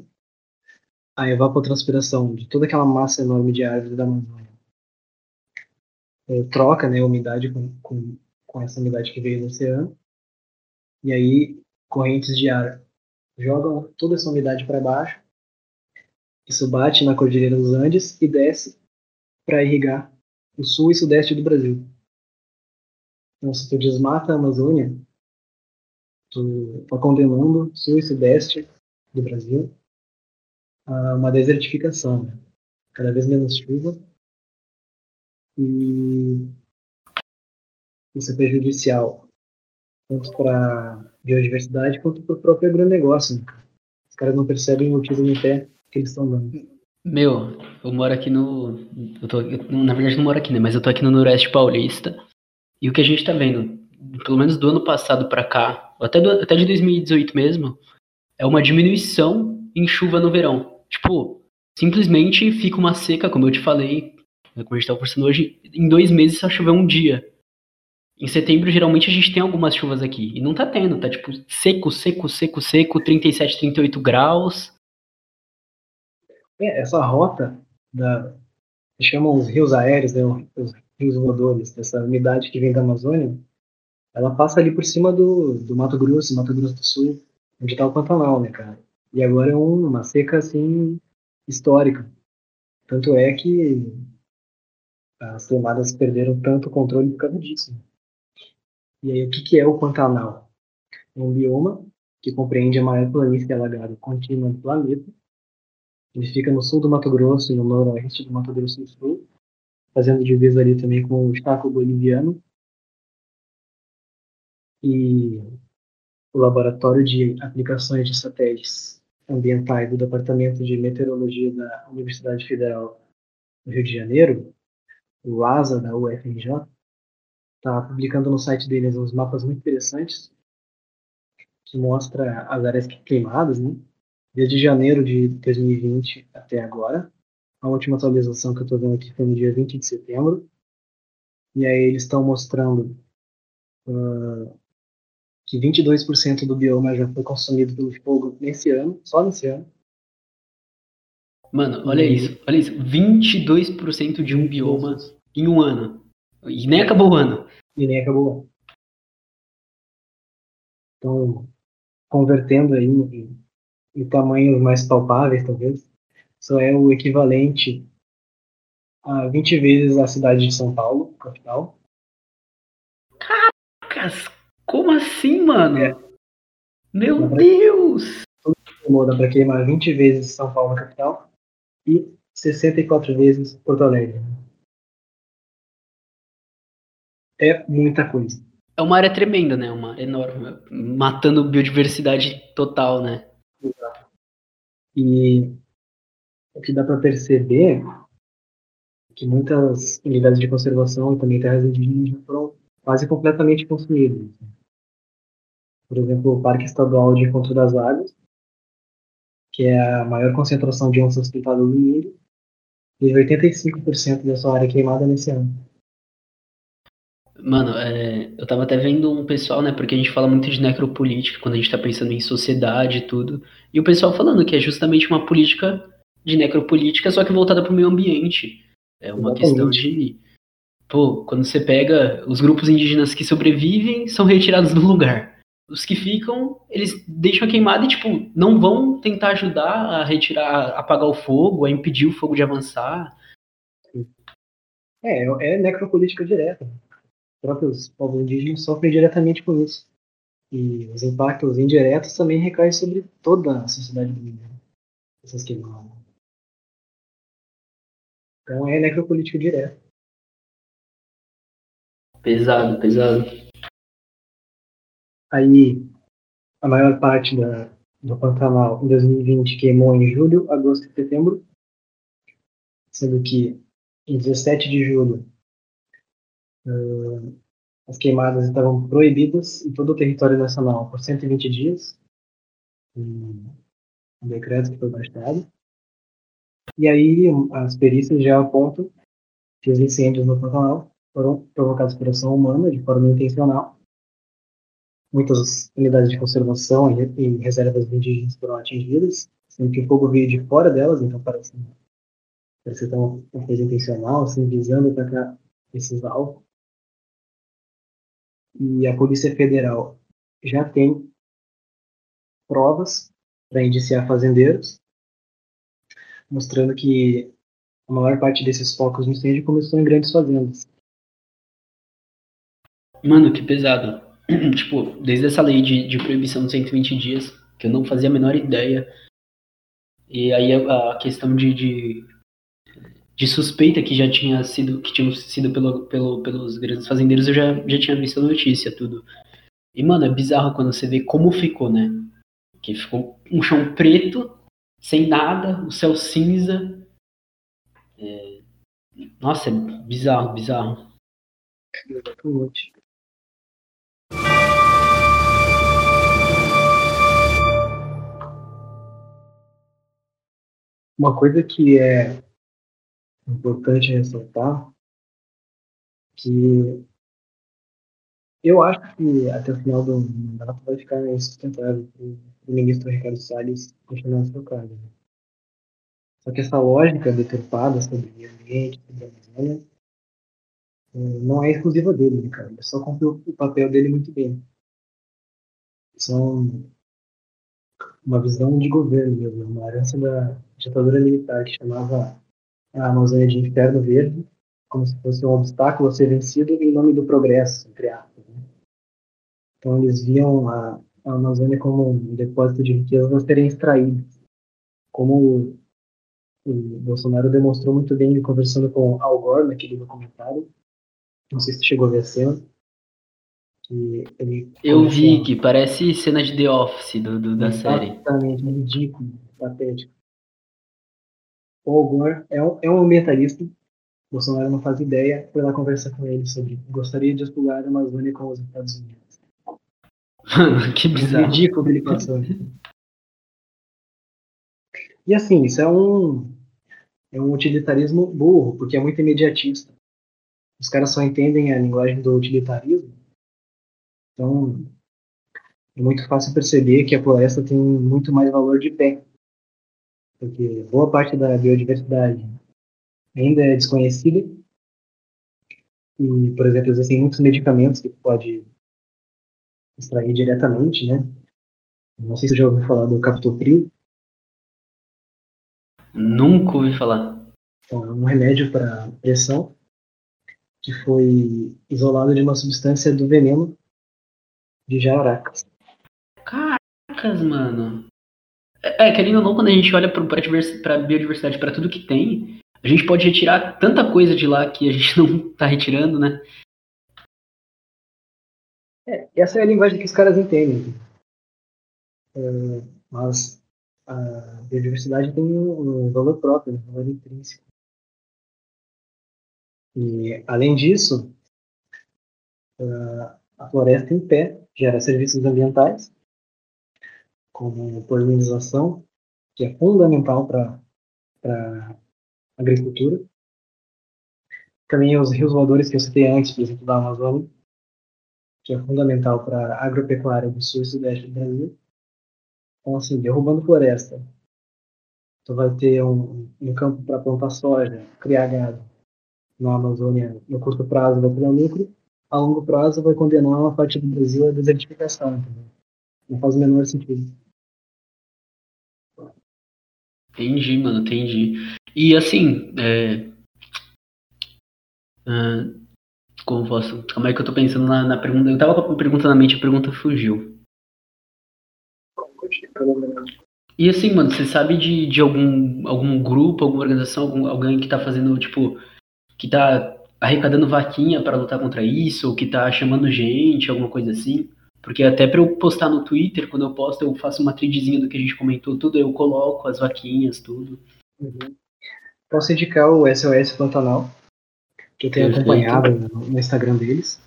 A evapotranspiração de toda aquela massa enorme de árvores da Amazônia é, troca né, a umidade com, com, com essa umidade que veio do oceano. E aí, correntes de ar jogam toda essa umidade para baixo. Isso bate na Cordilheira dos Andes e desce para irrigar o sul e sudeste do Brasil. Então, se tu desmata a Amazônia, tu está condenando sul e sudeste do Brasil a uma desertificação. Né? Cada vez menos chuva e isso é prejudicial tanto para biodiversidade quanto para o próprio agronegócio. Né? Os caras não percebem o tiro no pé que eles estão dando. Meu, eu moro aqui no. Eu tô, eu, na verdade, não moro aqui, né? Mas eu tô aqui no Noroeste Paulista. E o que a gente tá vendo, pelo menos do ano passado para cá, até, do, até de 2018 mesmo, é uma diminuição em chuva no verão. Tipo, simplesmente fica uma seca, como eu te falei, como a gente tá conversando hoje, em dois meses só choveu um dia. Em setembro, geralmente, a gente tem algumas chuvas aqui. E não tá tendo, tá tipo seco, seco, seco, seco, 37, 38 graus. É, essa rota da. chamam os rios aéreos, né, os rios voadores, essa umidade que vem da Amazônia, ela passa ali por cima do, do Mato Grosso, Mato Grosso do Sul, onde tá o Pantanal, né, cara? E agora é um, uma seca, assim, histórica. Tanto é que as queimadas perderam tanto controle por causa disso. E aí, o que, que é o Pantanal? É um bioma que compreende a maior planície alagada contínua do planeta. Ele fica no sul do Mato Grosso e no noroeste do Mato Grosso do Sul, fazendo divisa ali também com o Chaco boliviano. E o Laboratório de Aplicações de Satélites Ambientais do Departamento de Meteorologia da Universidade Federal do Rio de Janeiro, o ASA da UFRJ, está publicando no site deles uns mapas muito interessantes que mostra as áreas queimadas, né? Desde janeiro de 2020 até agora. A última atualização que eu estou vendo aqui foi no dia 20 de setembro. E aí eles estão mostrando uh, que 22% do bioma já foi consumido pelo fogo nesse ano, só nesse ano. Mano, olha e... isso, olha isso. 22% de um bioma em um ano. E nem acabou o ano. E nem acabou o ano. Então, convertendo aí em, em tamanhos mais palpáveis, talvez, isso é o equivalente a 20 vezes a cidade de São Paulo, capital. Caracas! Como assim, mano? É. Meu dá Deus! Pra, dá pra queimar 20 vezes São Paulo, capital, e 64 vezes Porto Alegre. é muita coisa. É uma área tremenda, né? Uma enorme, matando biodiversidade total, né? Exato. E o que dá para perceber é que muitas unidades de conservação e também terras indígenas foram quase completamente consumidas. Por exemplo, o Parque Estadual de Encontro das Águas, que é a maior concentração de onças pintadas do mundo, teve 85% da sua área queimada nesse ano. Mano, é, eu tava até vendo um pessoal, né? Porque a gente fala muito de necropolítica quando a gente tá pensando em sociedade e tudo. E o pessoal falando que é justamente uma política de necropolítica, só que voltada pro meio ambiente. É uma Exatamente. questão de. Pô, quando você pega os grupos indígenas que sobrevivem, são retirados do lugar. Os que ficam, eles deixam a queimada e, tipo, não vão tentar ajudar a retirar, a apagar o fogo, a impedir o fogo de avançar. É, é necropolítica direta próprios povos indígenas sofrem diretamente com isso. E os impactos indiretos também recaem sobre toda a sociedade brasileira. Essas queimadas. Então é necropolítica direta. Pesado, pesado. Aí, a maior parte da, do Pantanal em 2020 queimou em julho, agosto e setembro, sendo que em 17 de julho Uh, as queimadas estavam proibidas em todo o território nacional por 120 dias. Um, decreto que foi baixado. E aí as perícias já apontam que os incêndios no Pantanal foram provocados por ação humana de forma intencional muitas unidades de conservação e, reservas indígenas foram atingidas, sendo que o fogo veio de fora delas, então parece, parece que uma coisa intencional, assim, visando atacar esses alvos. E a Polícia Federal já tem provas para indiciar fazendeiros, mostrando que a maior parte desses focos de incêndio começou em grandes fazendas. Mano, que pesado. tipo, desde essa lei de, de proibição de 120 dias, que eu não fazia a menor ideia. E aí a, a questão de, de, de, suspeita que já tinha sido, que tinha sido pelo, pelo, pelos grandes fazendeiros, eu já, já tinha visto a notícia, tudo. E, mano, é bizarro quando você vê como ficou, né? Que ficou um chão preto, sem nada, o céu cinza. É... Nossa, é bizarro, bizarro. Uma coisa que é importante ressaltar que eu acho que até o final do mandato vai ficar insustentável o ministro Ricardo Salles continuar seu cargo. Né? Só que essa lógica deturpada sobre o meio ambiente, sobre a Amazônia, eh, não é exclusiva dele, né, cara? Ele só cumpriu o papel dele muito bem. São uma visão de governo mesmo, uma herança da ditadura militar que chamava a Amazônia de Inferno Verde, como se fosse um obstáculo a ser vencido em nome do progresso, entre aspas. Então eles viam a, a Amazônia como um depósito de riquezas a serem extraídas. Como o, o Bolsonaro demonstrou muito bem conversando com Al Gore naquele documentário, não sei se chegou a ver a cena, eu vi que parece cena de The Office do, do da exatamente, série. Exatamente, ridículo, patético. Paul Gore é um, é um ambientalista. Bolsonaro não faz ideia. Foi lá conversar com ele sobre. Gostaria de explorar a Amazônia com os Estados Unidos. Mano, que bizarro. Ridículo que ele passou. e assim, isso é um, é um utilitarismo burro, porque é muito imediatista. Os caras só entendem a linguagem do utilitarismo então, é muito fácil perceber que a floresta tem muito mais valor de pé, porque boa parte da biodiversidade ainda é desconhecida. E, por exemplo, existem muitos medicamentos que pode extrair diretamente, né? Não sei se você já ouviu falar do captopril. Nunca ouvi falar. Então, é um remédio para pressão que foi isolado de uma substância do veneno de jaracas. Caracas, mano. É, é, querendo ou não, quando a gente olha para a biodiversidade, para tudo que tem, a gente pode retirar tanta coisa de lá que a gente não tá retirando, né? É, essa é a linguagem que os caras entendem. É, mas a biodiversidade tem um valor próprio, um valor intrínseco. E, além disso, a floresta em pé gera serviços ambientais, como polinização, que é fundamental para a agricultura. Também os rios voadores que eu citei antes, por exemplo, da Amazônia, que é fundamental para a agropecuária do sul e sudeste do Brasil. Então, assim, derrubando floresta, tu vai ter um, um campo para plantar soja, criar gado. Na Amazônia, no curto prazo, vai um lucro a longo prazo vai condenar uma parte do Brasil à desertificação. Entendeu? Não faz o menor sentido. Entendi, mano, entendi. E assim, é... Uh, como posso. Como é que eu tô pensando na, na, pergunta? Eu tava com a pergunta na mente, a pergunta fugiu. E assim, mano, você sabe de, de algum, algum grupo, alguma organização, algum, alguém que tá fazendo, tipo, que tá arrecadando vaquinha para lutar contra isso, ou que tá chamando gente, alguma coisa assim. Porque até para eu postar no Twitter, quando eu posto, eu faço uma threadzinha do que a gente comentou, tudo, eu coloco as vaquinhas, tudo. Uhum. Posso indicar o SOS Pantanal, que eu tenho Perfeito. acompanhado no Instagram deles.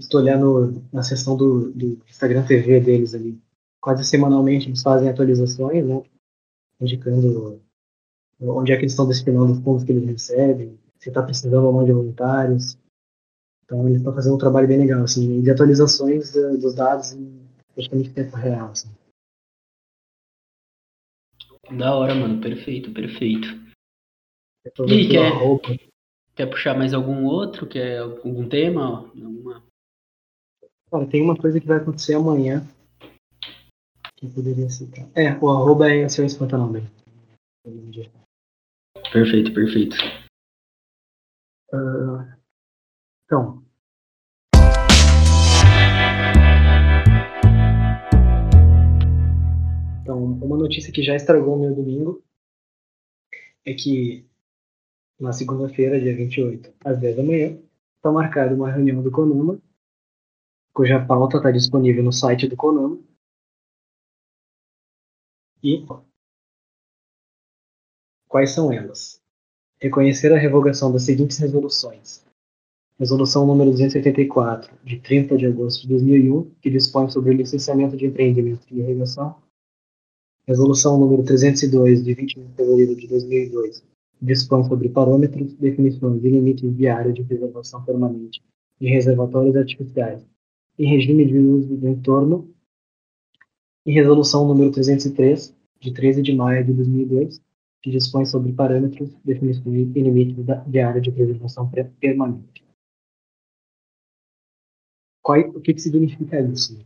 Estou olhando na seção do, do, Instagram TV deles ali. Quase semanalmente eles fazem atualizações, né? Indicando onde é que eles estão destinando os fundos que eles recebem, se está precisando ou não de voluntários. Então ele está fazendo um trabalho bem legal, assim, de atualizações dos dados em praticamente tempo real, assim. Da hora, mano. Perfeito, perfeito. E quer, quer puxar mais algum outro? Quer algum tema? Alguma... Tem uma coisa que vai acontecer amanhã. Que poderia citar. É, o arroba é seu espantanome. Perfeito, perfeito. Uh, então. Então, uma notícia que já estragou o meu domingo é que na segunda-feira, dia 28, às 10 da manhã, está marcada uma reunião do Conuma, cuja pauta está disponível no site do Conuma. E quais são elas? Reconhecer a revogação das seguintes resoluções. Resolução número 284, de 30 de agosto de 2001, que dispõe sobre o licenciamento de empreendimentos de irrigação Resolução número 302, de 20 de fevereiro de 2002, dispõe sobre parâmetros, definições e limites de área de preservação permanente de reservatórios artificiais e regime de uso do entorno. E resolução número 303, de 13 de maio de 2002, que dispõe sobre parâmetros, definições e limites de área de preservação permanente. Qual, o que, que significa isso?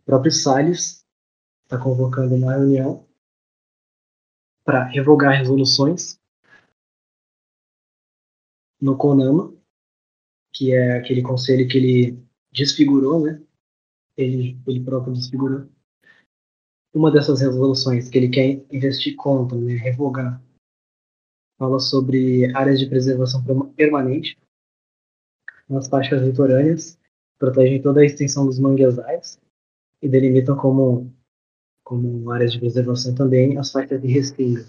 O próprio Salles está convocando uma reunião para revogar resoluções no CONAMA, que é aquele conselho que ele desfigurou, né? Ele, ele próprio desfigurou. Uma dessas resoluções que ele quer investir contra, né, revogar, fala sobre áreas de preservação permanente nas faixas litorâneas, protegem toda a extensão dos manguezais e delimitam como como áreas de preservação também, as faixas de restinga.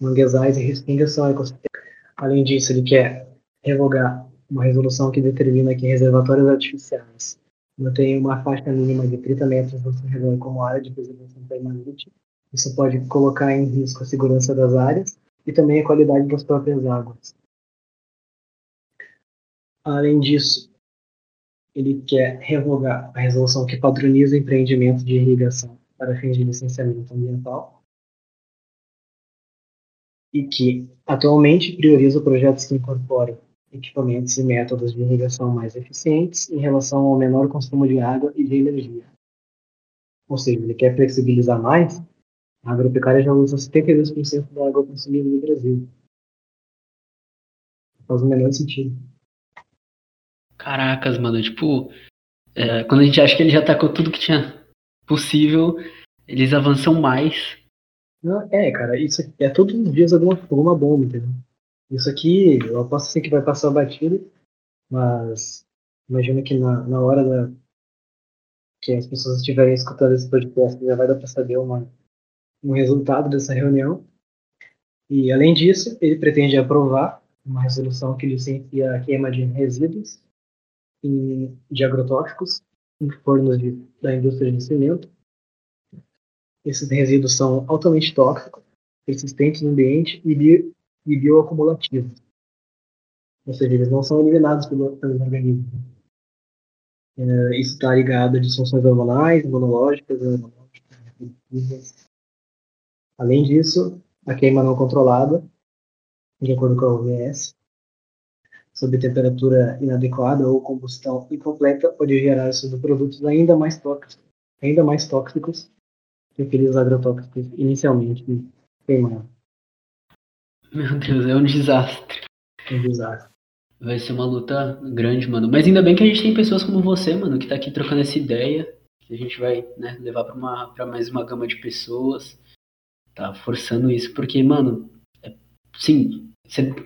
Manguezais e restingas são ecossistemas. Além disso, ele quer revogar uma resolução que determina que reservatórios artificiais mantêm uma faixa mínima de 30 metros do seu redor como área de preservação permanente. Isso pode colocar em risco a segurança das áreas e também a qualidade das próprias águas. Além disso, ele quer revogar a resolução que padroniza empreendimentos de irrigação para fins de licenciamento ambiental e que atualmente prioriza projetos que incorporem equipamentos e métodos de irrigação mais eficientes em relação ao menor consumo de água e de energia. Ou seja, ele quer flexibilizar mais, a agropecuária já usa 72% da água consumida no Brasil. Faz o menor sentido. Caracas, mano, tipo, é, quando a gente acha que ele já tacou tudo que tinha possível, eles avançam mais. Não, é, cara, isso é todos os dias alguma, alguma bomba, entendeu? Isso aqui, eu aposto assim que vai passar batido, mas imagino que na, na hora da, que as pessoas estiverem escutando esse podcast já vai dar para saber uma, um resultado dessa reunião. E além disso, ele pretende aprovar uma resolução que licencia a queima de resíduos em, de agrotóxicos em fornos de, da indústria de cimento. Esses resíduos são altamente tóxicos, persistentes no ambiente e, bio, e bioacumulativos. Ou seja, eles não são eliminados pelo, pelos organismos. É, isso está ligado a disfunções hormonais, imunológicas, Além disso, a queima não controlada, de acordo com a OMS, sob temperatura inadequada ou combustão incompleta pode gerar produtos ainda mais tóxicos, ainda mais tóxicos que aqueles agrotóxicos inicialmente queimaram. Meu Deus, é um desastre. É um desastre. Vai ser uma luta grande, mano. Mas ainda bem que a gente tem pessoas como você, mano, que tá aqui trocando essa ideia. Que a gente vai né, levar pra, uma, pra mais uma gama de pessoas. Tá forçando isso. Porque, mano, é, sim,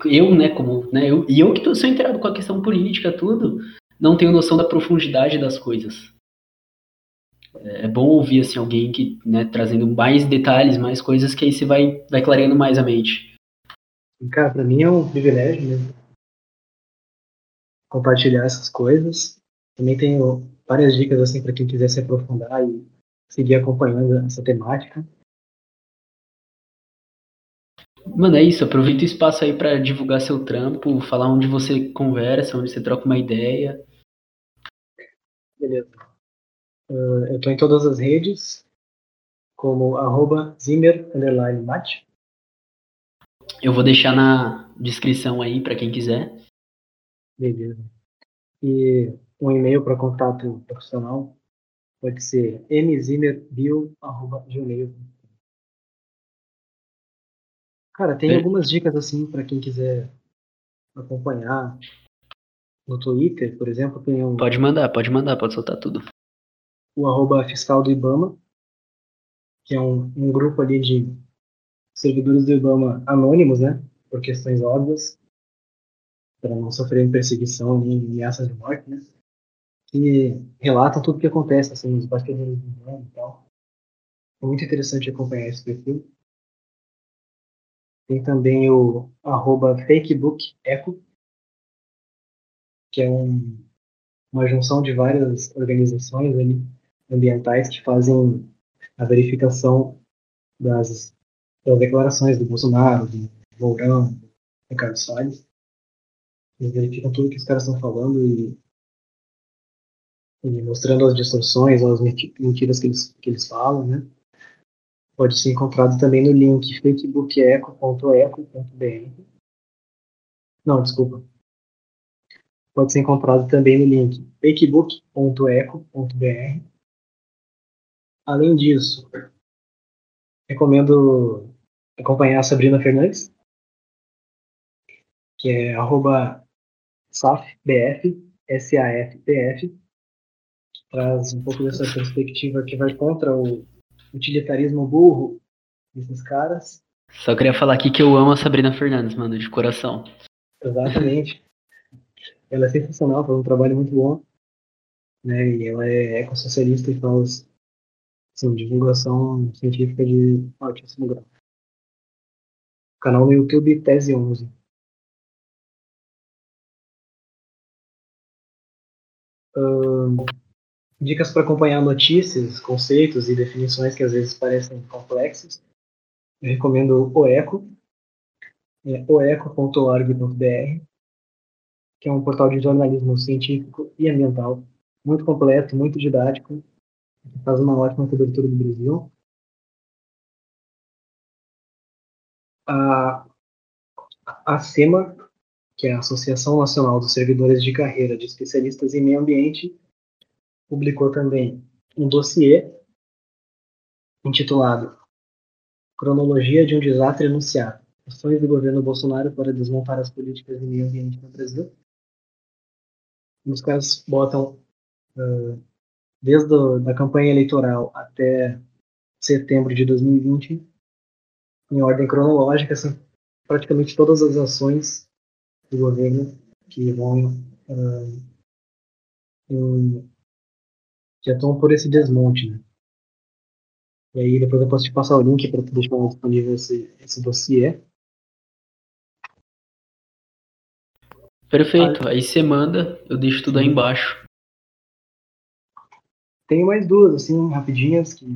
eu, né, como, né, eu, e eu que tô, sou inteirado com a questão política, tudo, não tenho noção da profundidade das coisas. É, é bom ouvir, assim, alguém que, né, trazendo mais detalhes, mais coisas, que aí você vai, vai clareando mais a mente. Cara, pra mim é um privilégio mesmo compartilhar essas coisas. Também tenho várias dicas, assim, para quem quiser se aprofundar e seguir acompanhando essa temática. Mano, é isso. Aproveita o espaço aí para divulgar seu trampo, falar onde você conversa, onde você troca uma ideia. Beleza. Uh, eu tô em todas as redes, como arroba Zimmer Mate. Eu vou deixar na descrição aí para quem quiser. Beleza. E um e-mail para contato profissional pode ser mzimmerbio.gmail.com Cara, tem algumas dicas assim para quem quiser acompanhar. No Twitter, por exemplo, tem um. Pode mandar, pode mandar, pode soltar tudo. O arroba fiscal do Ibama, que é um, um grupo ali de servidores do Ibama anônimos, né? Por questões óbvias, para não sofrerem perseguição nem ameaças de morte, né? Que relatam tudo o que acontece assim, nos bastidores do Ibama e tal. É muito interessante acompanhar esse perfil. Tem também o arroba fakebookeco, que é um, uma junção de várias organizações ali, ambientais que fazem a verificação das, das declarações do Bolsonaro, do Mourão, do Ricardo Salles. Eles verificam tudo que os caras estão falando e, e mostrando as distorções as mentiras que eles, que eles falam, né? Pode ser encontrado também no link facebookeco.eco.br. Não, desculpa. Pode ser encontrado também no link facebook.eco.br. Além disso, recomendo acompanhar a Sabrina Fernandes, que é arroba safbf, S-A-F-B-F, que traz um pouco dessa perspectiva que vai contra o utilitarismo burro desses caras. Só queria falar aqui que eu amo a Sabrina Fernandes, mano, de coração. Exatamente. ela é sensacional, faz um trabalho muito bom. Né? E ela é ecossocialista e faz assim, divulgação científica de altíssimo grau. Canal no YouTube Tese 11. Uh, dicas para acompanhar notícias, conceitos e definições que às vezes parecem complexos. Eu recomendo o ECO, é oeco.org.br, que é um portal de jornalismo científico e ambiental, muito completo, muito didático, faz uma ótima cobertura do Brasil. A, a SEMA, que é a Associação Nacional dos Servidores de Carreira de Especialistas em Meio Ambiente, publicou também um dossiê intitulado Cronologia de um Desastre Anunciado. Ações do governo Bolsonaro para desmontar as políticas de meio ambiente no Brasil. Os caras botam, uh, desde a campanha eleitoral até setembro de 2020, em ordem cronológica, assim, praticamente todas as ações do governo que vão uh, em que atuam por esse desmonte, né? E aí depois eu posso te passar o link para tu deixar disponível esse, esse dossiê. Perfeito, aí você manda, eu deixo tudo aí embaixo. Tenho mais duas, assim, rapidinhas, que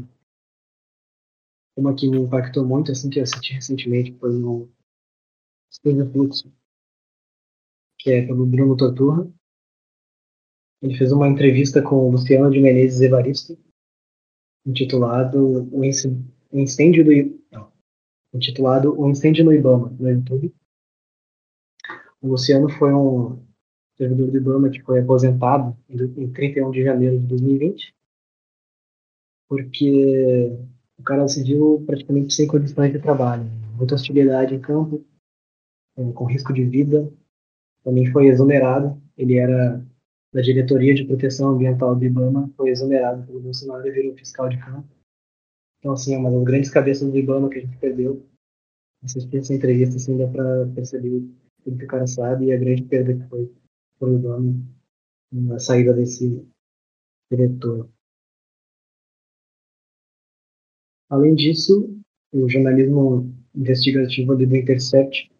uma que me impactou muito, assim, que eu assisti recentemente, foi no Stranger Fluxo, que é pelo Bruno Torturra. Ele fez uma entrevista com o Luciano de Menezes Evaristo, intitulado O Incêndio do não, intitulado O Incêndio no Ibama, no YouTube. O Luciano foi um servidor do Ibama que foi aposentado em 31 de janeiro de 2020, porque o cara se viu praticamente sem condições de trabalho, muita hostilidade em campo, eh, com risco de vida. Também foi exonerado. Ele era da Diretoria de Proteção Ambiental do IBAMA foi exonerado pelo Bolsonaro e virou fiscal de campo. Então, assim, é uma das grandes cabeças do IBAMA que a gente perdeu. Assistir essa entrevista, assim, dá para perceber tudo que o cara sabe e a grande perda que foi para o IBAMA na saída desse diretor. Além disso, o jornalismo investigativo ali do Intercept,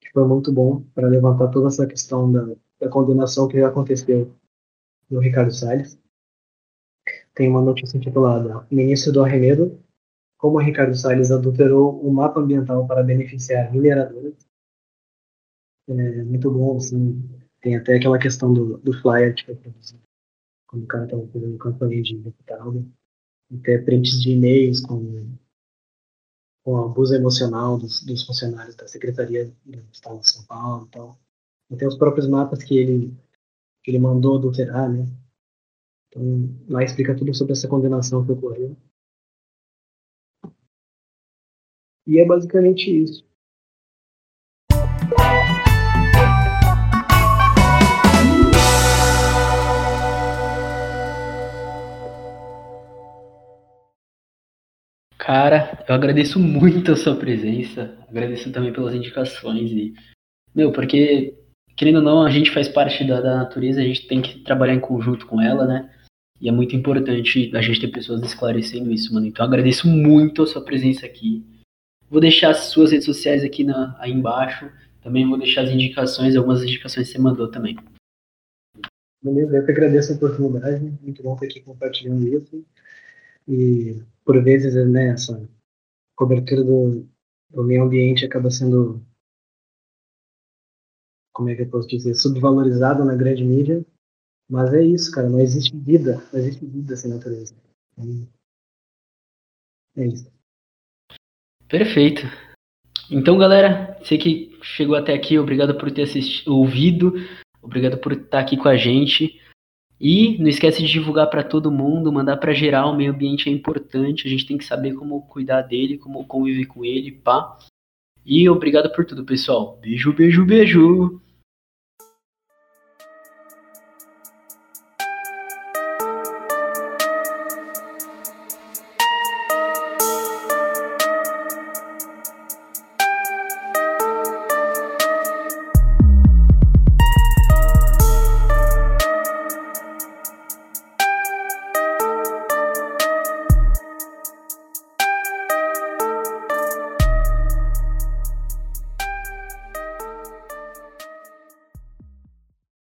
que foi muito bom para levantar toda essa questão da, da condenação que aconteceu do Ricardo Salles. Tem uma notícia intitulada Ministro do Arremedo como Ricardo Salles adulterou o mapa ambiental para beneficiar mineradores. É muito bom, assim, tem até aquela questão do, do flyer que foi produzido quando o cara estava fazendo campanha de deputado, até prints de e-mails com, com abuso emocional dos, dos funcionários da Secretaria do Estado de São Paulo e tal. Até os próprios mapas que ele, que ele mandou adulterar, né? Então, lá explica tudo sobre essa condenação que ocorreu. E é basicamente isso. Cara, eu agradeço muito a sua presença, agradeço também pelas indicações e, meu, porque, querendo ou não, a gente faz parte da, da natureza, a gente tem que trabalhar em conjunto com ela, né? E é muito importante a gente ter pessoas esclarecendo isso, mano. Então, agradeço muito a sua presença aqui. Vou deixar as suas redes sociais aqui na, aí embaixo. Também vou deixar as indicações, algumas indicações que você mandou também. Beleza, eu que agradeço a oportunidade. Muito bom estar aqui compartilhando isso. E por vezes, né, essa cobertura do, do meio ambiente acaba sendo, como é que eu posso dizer, subvalorizada na grande mídia, mas é isso, cara, não existe vida, não existe vida sem natureza. É isso. Perfeito. Então, galera, você que chegou até aqui, obrigado por ter assistido, ouvido, obrigado por estar aqui com a gente. E não esquece de divulgar para todo mundo, mandar para geral, o meio ambiente é importante, a gente tem que saber como cuidar dele, como conviver com ele, pá. E obrigado por tudo, pessoal. Beijo, beijo, beijo.